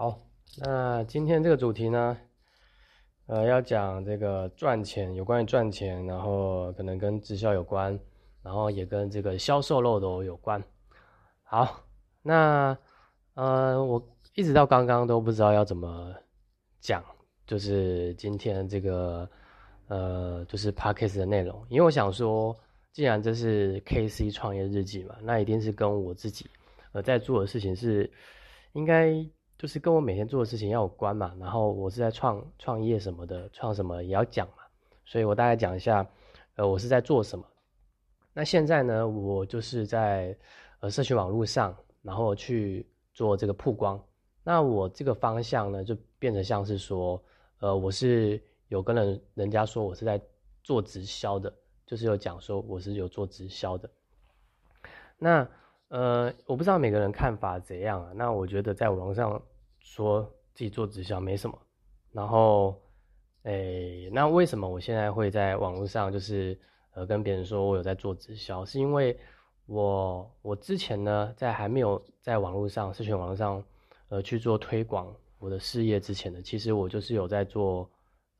好，那今天这个主题呢，呃，要讲这个赚钱，有关于赚钱，然后可能跟直销有关，然后也跟这个销售漏斗有关。好，那呃，我一直到刚刚都不知道要怎么讲，就是今天这个呃，就是 podcast 的内容，因为我想说，既然这是 KC 创业日记嘛，那一定是跟我自己呃在做的事情是应该。就是跟我每天做的事情要有关嘛，然后我是在创创业什么的，创什么也要讲嘛，所以我大概讲一下，呃，我是在做什么。那现在呢，我就是在呃社群网络上，然后去做这个曝光。那我这个方向呢，就变得像是说，呃，我是有跟人人家说我是在做直销的，就是有讲说我是有做直销的。那呃，我不知道每个人看法怎样啊。那我觉得在网上。说自己做直销没什么，然后，诶，那为什么我现在会在网络上就是呃跟别人说我有在做直销？是因为我我之前呢在还没有在网络上社群网络上呃去做推广我的事业之前呢，其实我就是有在做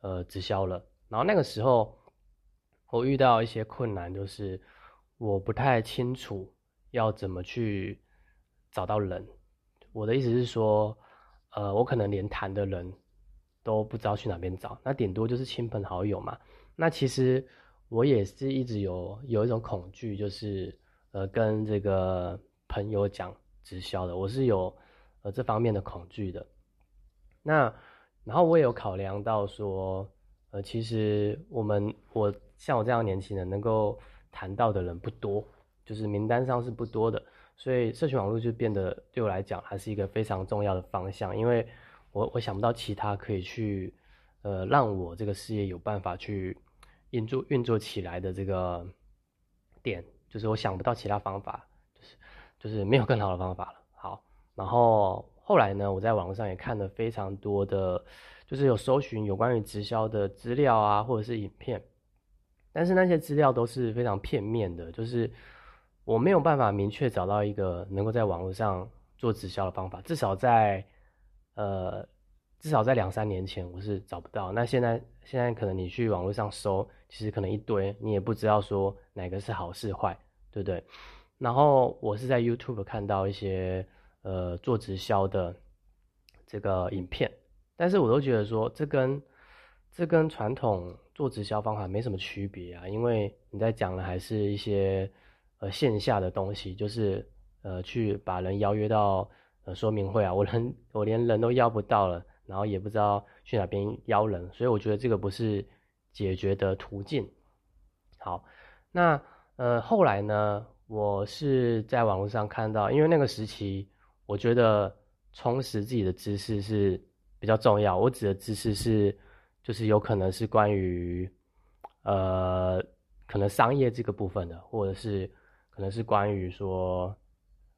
呃直销了。然后那个时候我遇到一些困难，就是我不太清楚要怎么去找到人。我的意思是说。呃，我可能连谈的人都不知道去哪边找，那顶多就是亲朋好友嘛。那其实我也是一直有有一种恐惧，就是呃跟这个朋友讲直销的，我是有呃这方面的恐惧的。那然后我也有考量到说，呃，其实我们我像我这样年轻人能够谈到的人不多，就是名单上是不多的。所以，社群网络就变得对我来讲还是一个非常重要的方向，因为我我想不到其他可以去，呃，让我这个事业有办法去运作运作起来的这个点，就是我想不到其他方法，就是就是没有更好的方法了。好，然后后来呢，我在网络上也看了非常多的，就是有搜寻有关于直销的资料啊，或者是影片，但是那些资料都是非常片面的，就是。我没有办法明确找到一个能够在网络上做直销的方法，至少在，呃，至少在两三年前我是找不到。那现在现在可能你去网络上搜，其实可能一堆，你也不知道说哪个是好是坏，对不对？然后我是在 YouTube 看到一些呃做直销的这个影片，但是我都觉得说这跟这跟传统做直销方法没什么区别啊，因为你在讲的还是一些。呃，线下的东西就是呃，去把人邀约到呃说明会啊，我人我连人都邀不到了，然后也不知道去哪边邀人，所以我觉得这个不是解决的途径。好，那呃后来呢，我是在网络上看到，因为那个时期我觉得充实自己的知识是比较重要。我指的知识是，就是有可能是关于呃可能商业这个部分的，或者是。可能是关于说，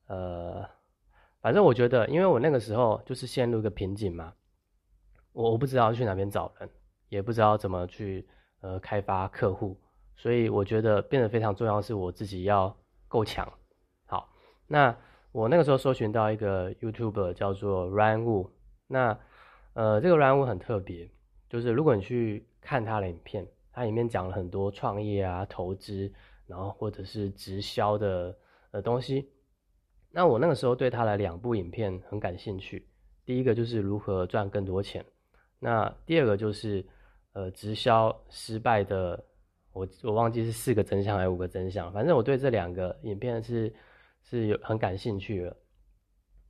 呃，反正我觉得，因为我那个时候就是陷入一个瓶颈嘛，我我不知道去哪边找人，也不知道怎么去呃开发客户，所以我觉得变得非常重要是我自己要够强。好，那我那个时候搜寻到一个 YouTuber 叫做 Ryan Wu，那呃这个 Ryan Wu 很特别，就是如果你去看他的影片，他里面讲了很多创业啊、投资。然后或者是直销的呃东西，那我那个时候对他的两部影片很感兴趣。第一个就是如何赚更多钱，那第二个就是呃直销失败的，我我忘记是四个真相还是五个真相，反正我对这两个影片是是有很感兴趣的。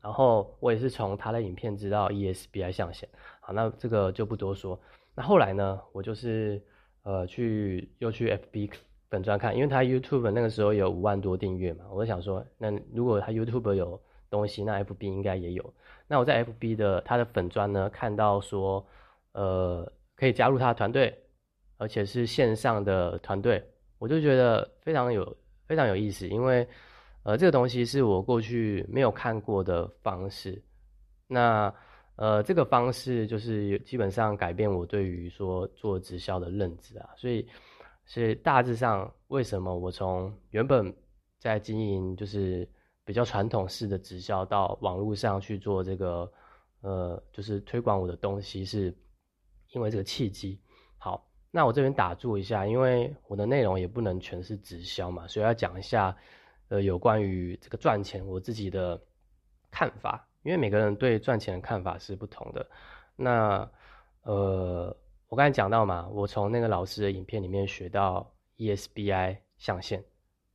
然后我也是从他的影片知道 ESBI 象限，好，那这个就不多说。那后来呢，我就是呃去又去 FB。粉专看，因为他 YouTube 那个时候有五万多订阅嘛，我就想说，那如果他 YouTube 有东西，那 FB 应该也有。那我在 FB 的他的粉专呢，看到说，呃，可以加入他的团队，而且是线上的团队，我就觉得非常有非常有意思，因为呃，这个东西是我过去没有看过的方式。那呃，这个方式就是基本上改变我对于说做直销的认知啊，所以。是大致上，为什么我从原本在经营就是比较传统式的直销，到网络上去做这个呃，就是推广我的东西，是因为这个契机。好，那我这边打住一下，因为我的内容也不能全是直销嘛，所以要讲一下，呃，有关于这个赚钱我自己的看法，因为每个人对赚钱的看法是不同的。那，呃，我刚才讲到嘛，我从那个老师的影片里面学到 ESBI 象限。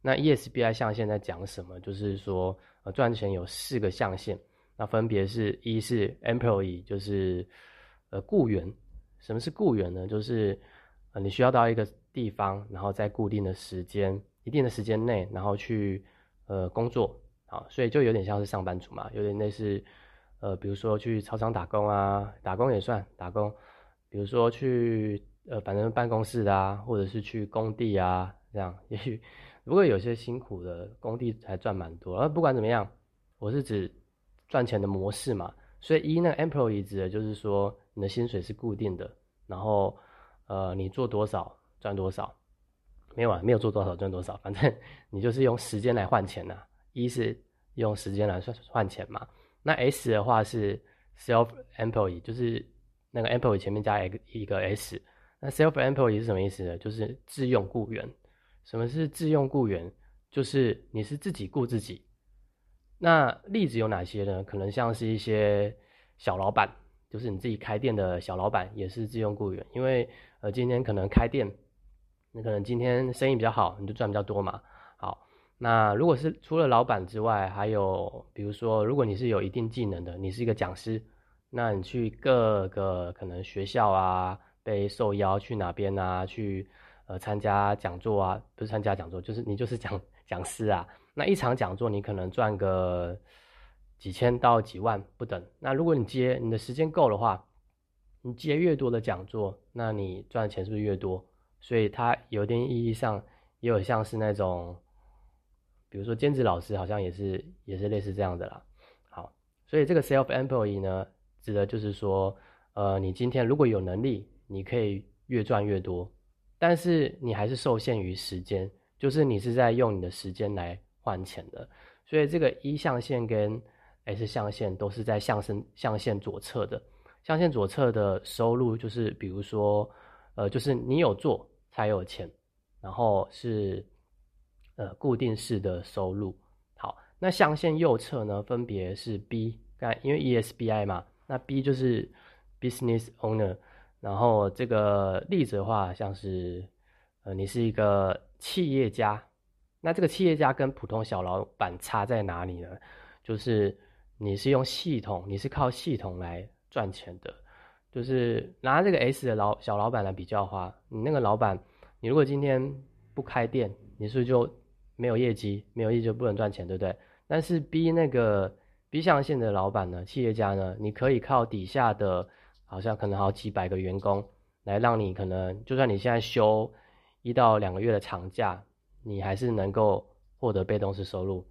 那 ESBI 象限在讲什么？就是说，呃，赚钱有四个象限，那分别是一是 employee，就是呃雇员。什么是雇员呢？就是呃你需要到一个地方，然后在固定的时间、一定的时间内，然后去呃工作，好，所以就有点像是上班族嘛，有点类似呃，比如说去超商打工啊，打工也算打工，比如说去呃反正办公室啊，或者是去工地啊，这样 也许。如果有些辛苦的工地还赚蛮多，而不管怎么样，我是指赚钱的模式嘛。所以一那个 employee 指的就是说你的薪水是固定的，然后呃你做多少赚多少，没有啊，没有做多少赚多少，反正 你就是用时间来换钱呐。一是用时间来算换钱嘛。那 S 的话是 self employee，就是那个 employee 前面加一个一个 S。那 self employee 是什么意思呢？就是自用雇员。什么是自用雇员？就是你是自己雇自己。那例子有哪些呢？可能像是一些小老板，就是你自己开店的小老板，也是自用雇员。因为呃，今天可能开店，你可能今天生意比较好，你就赚比较多嘛。好，那如果是除了老板之外，还有比如说，如果你是有一定技能的，你是一个讲师，那你去各个可能学校啊，被受邀去哪边啊，去。呃，参加讲座啊，不是参加讲座，就是你就是讲 讲师啊。那一场讲座你可能赚个几千到几万不等。那如果你接你的时间够的话，你接越多的讲座，那你赚的钱是不是越多？所以它有点意义上也有像是那种，比如说兼职老师好像也是也是类似这样的啦。好，所以这个 self employee 呢，指的就是说，呃，你今天如果有能力，你可以越赚越多。但是你还是受限于时间，就是你是在用你的时间来换钱的，所以这个一象限跟 S 象限都是在象身象限左侧的，象限左侧的收入就是比如说，呃，就是你有做才有钱，然后是呃固定式的收入。好，那象限右侧呢，分别是 B，刚因为 ESBI 嘛，那 B 就是 Business Owner。然后这个例子的话，像是，呃，你是一个企业家，那这个企业家跟普通小老板差在哪里呢？就是你是用系统，你是靠系统来赚钱的。就是拿这个 S 的老小老板来比较的话，你那个老板，你如果今天不开店，你是不是就没有业绩？没有业绩就不能赚钱，对不对？但是 B 那个 B 象限的老板呢，企业家呢，你可以靠底下的。好像可能好几百个员工来让你可能，就算你现在休一到两个月的长假，你还是能够获得被动式收入。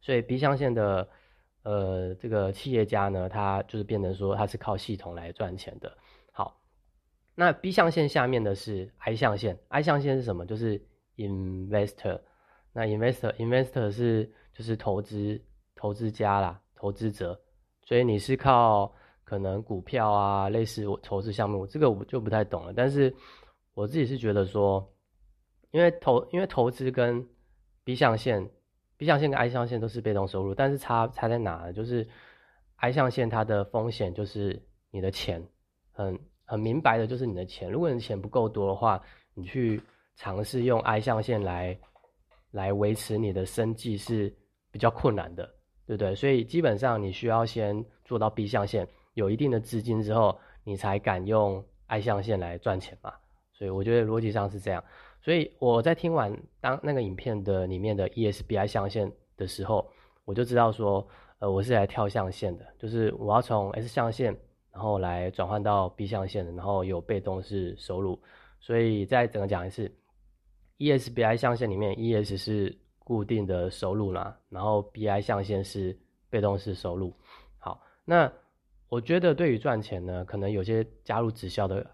所以 B 象限的呃这个企业家呢，他就是变成说他是靠系统来赚钱的。好，那 B 象限下面的是 I 象限，I 象限是什么？就是 investor。那 investor investor 是就是投资投资家啦，投资者。所以你是靠。可能股票啊，类似我投资项目，这个我就不太懂了。但是我自己是觉得说，因为投因为投资跟 B 象限、B 象限跟 I 象限都是被动收入，但是差差在哪呢？就是 I 象限它的风险就是你的钱，很很明白的就是你的钱。如果你的钱不够多的话，你去尝试用 I 象限来来维持你的生计是比较困难的，对不对？所以基本上你需要先做到 B 象限。有一定的资金之后，你才敢用 I 象限来赚钱嘛？所以我觉得逻辑上是这样。所以我在听完当那个影片的里面的 ESBI 象限的时候，我就知道说，呃，我是来跳象限的，就是我要从 S 象限，然后来转换到 B 象限的，然后有被动式收入。所以再整个讲一次，ESBI 象限里面，ES 是固定的收入啦，然后 BI 象限是被动式收入。好，那。我觉得对于赚钱呢，可能有些加入直销的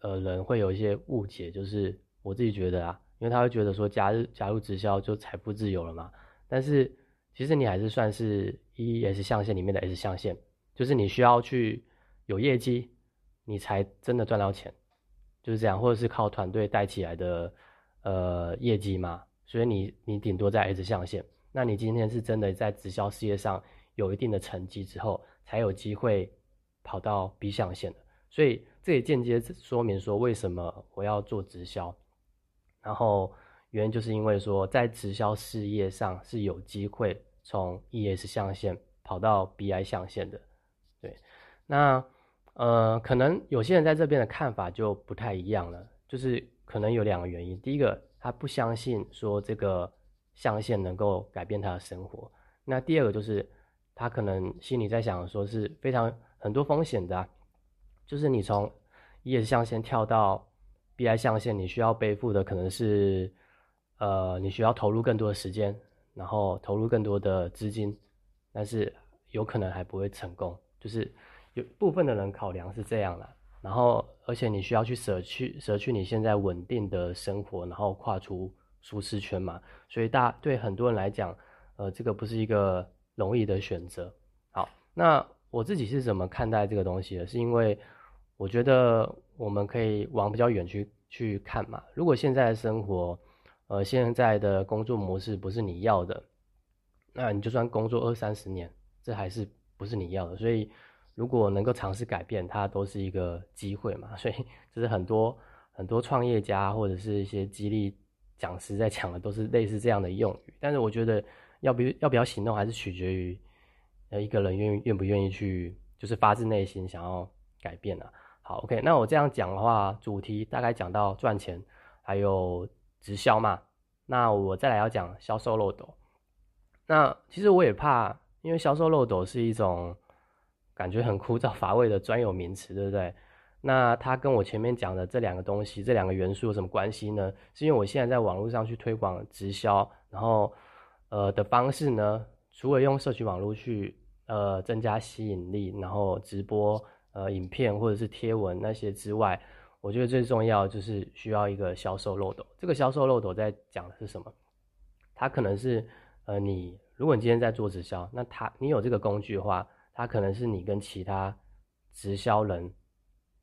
呃人会有一些误解，就是我自己觉得啊，因为他会觉得说加入加入直销就财富自由了嘛。但是其实你还是算是 E S 象限里面的 S 象限，就是你需要去有业绩，你才真的赚到钱，就是这样，或者是靠团队带起来的呃业绩嘛。所以你你顶多在 S 象限，那你今天是真的在直销事业上有一定的成绩之后，才有机会跑到 B 象限的。所以这也间接说明说为什么我要做直销，然后原因就是因为说在直销事业上是有机会从 ES 象限跑到 BI 象限的。对，那呃可能有些人在这边的看法就不太一样了，就是可能有两个原因，第一个。他不相信说这个象限能够改变他的生活。那第二个就是他可能心里在想，说是非常很多风险的，就是你从 ES 象限跳到 BI 象限，你需要背负的可能是呃你需要投入更多的时间，然后投入更多的资金，但是有可能还不会成功。就是有部分的人考量是这样的。然后，而且你需要去舍去舍去你现在稳定的生活，然后跨出舒适圈嘛。所以大对很多人来讲，呃，这个不是一个容易的选择。好，那我自己是怎么看待这个东西的？是因为我觉得我们可以往比较远去去看嘛。如果现在的生活，呃，现在的工作模式不是你要的，那你就算工作二三十年，这还是不是你要的。所以。如果能够尝试改变，它都是一个机会嘛。所以，就是很多很多创业家或者是一些激励讲师在讲的，都是类似这样的用语。但是，我觉得要不要不要行动，还是取决于呃一个人愿愿不愿意去，就是发自内心想要改变啊。好，OK，那我这样讲的话，主题大概讲到赚钱，还有直销嘛。那我再来要讲销售漏斗。那其实我也怕，因为销售漏斗是一种。感觉很枯燥乏味的专有名词，对不对？那它跟我前面讲的这两个东西、这两个元素有什么关系呢？是因为我现在在网络上去推广直销，然后呃的方式呢，除了用社群网络去呃增加吸引力，然后直播呃影片或者是贴文那些之外，我觉得最重要就是需要一个销售漏斗。这个销售漏斗在讲的是什么？它可能是呃你如果你今天在做直销，那它你有这个工具的话。它可能是你跟其他直销人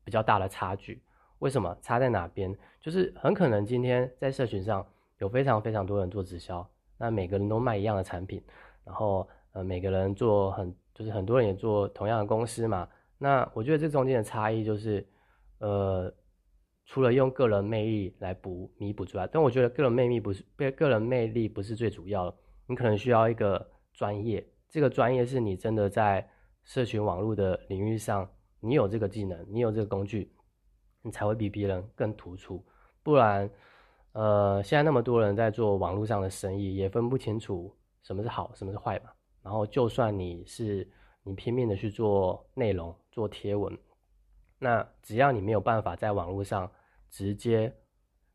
比较大的差距，为什么差在哪边？就是很可能今天在社群上有非常非常多人做直销，那每个人都卖一样的产品，然后呃每个人做很就是很多人也做同样的公司嘛。那我觉得这中间的差异就是，呃，除了用个人魅力来补弥补之外，但我觉得个人魅力不是被个人魅力不是最主要的，你可能需要一个专业，这个专业是你真的在。社群网络的领域上，你有这个技能，你有这个工具，你才会比别人更突出。不然，呃，现在那么多人在做网络上的生意，也分不清楚什么是好，什么是坏嘛。然后，就算你是你拼命的去做内容、做贴文，那只要你没有办法在网络上直接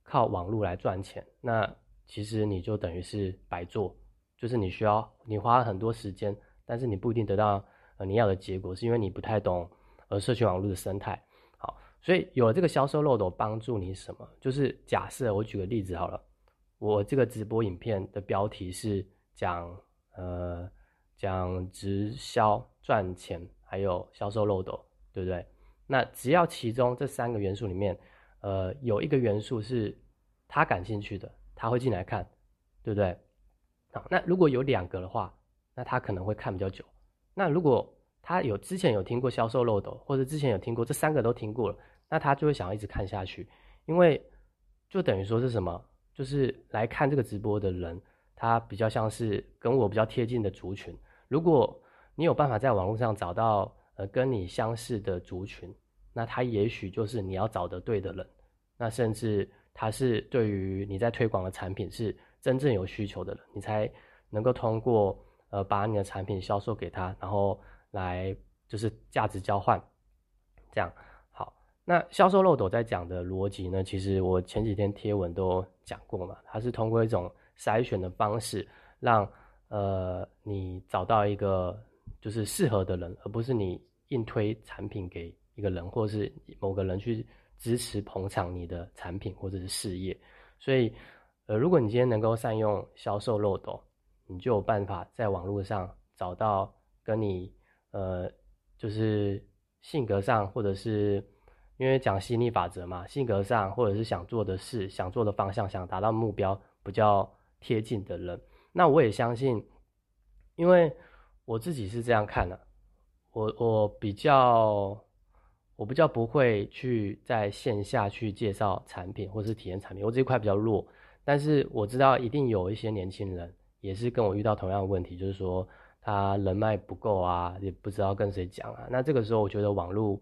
靠网络来赚钱，那其实你就等于是白做，就是你需要你花了很多时间，但是你不一定得到。你要的结果是因为你不太懂呃社群网络的生态，好，所以有了这个销售漏斗帮助你什么？就是假设我举个例子好了，我这个直播影片的标题是讲呃讲直销赚钱，还有销售漏斗，对不对？那只要其中这三个元素里面，呃有一个元素是他感兴趣的，他会进来看，对不对？好，那如果有两个的话，那他可能会看比较久。那如果他有之前有听过销售漏斗，或者之前有听过这三个都听过了，那他就会想要一直看下去，因为就等于说是什么，就是来看这个直播的人，他比较像是跟我比较贴近的族群。如果你有办法在网络上找到呃跟你相似的族群，那他也许就是你要找的对的人，那甚至他是对于你在推广的产品是真正有需求的人，你才能够通过。呃，把你的产品销售给他，然后来就是价值交换，这样好。那销售漏斗在讲的逻辑呢？其实我前几天贴文都讲过嘛，它是通过一种筛选的方式，让呃你找到一个就是适合的人，而不是你硬推产品给一个人，或是某个人去支持捧场你的产品或者是事业。所以，呃，如果你今天能够善用销售漏斗，你就有办法在网络上找到跟你呃，就是性格上，或者是因为讲吸引力法则嘛，性格上或者是想做的事、想做的方向、想达到目标比较贴近的人，那我也相信，因为我自己是这样看的，我我比较我比较不会去在线下去介绍产品或是体验产品，我这一块比较弱，但是我知道一定有一些年轻人也是跟我遇到同样的问题，就是说。他人脉不够啊，也不知道跟谁讲啊。那这个时候，我觉得网络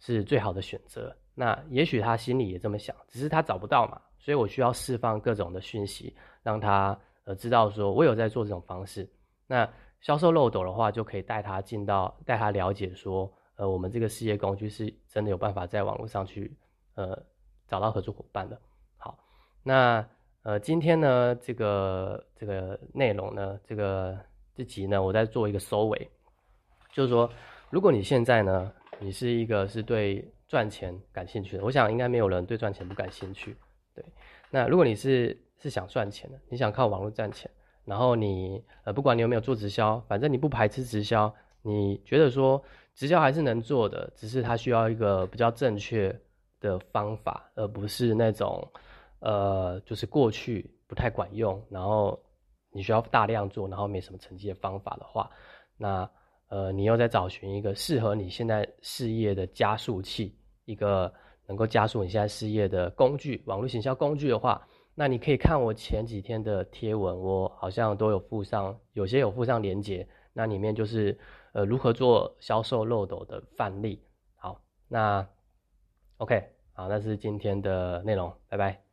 是最好的选择。那也许他心里也这么想，只是他找不到嘛。所以我需要释放各种的讯息，让他呃知道说我有在做这种方式。那销售漏斗的话，就可以带他进到，带他了解说，呃，我们这个事业工具是真的有办法在网络上去呃找到合作伙伴的。好，那呃今天呢这个这个内容呢这个。这集呢，我在做一个收尾，就是说，如果你现在呢，你是一个是对赚钱感兴趣的，我想应该没有人对赚钱不感兴趣，对。那如果你是是想赚钱的，你想靠网络赚钱，然后你呃，不管你有没有做直销，反正你不排斥直销，你觉得说直销还是能做的，只是它需要一个比较正确的方法，而不是那种呃，就是过去不太管用，然后。你需要大量做，然后没什么成绩的方法的话，那呃，你又在找寻一个适合你现在事业的加速器，一个能够加速你现在事业的工具，网络行销工具的话，那你可以看我前几天的贴文，我好像都有附上，有些有附上连接，那里面就是呃如何做销售漏斗的范例。好，那 OK，好，那是今天的内容，拜拜。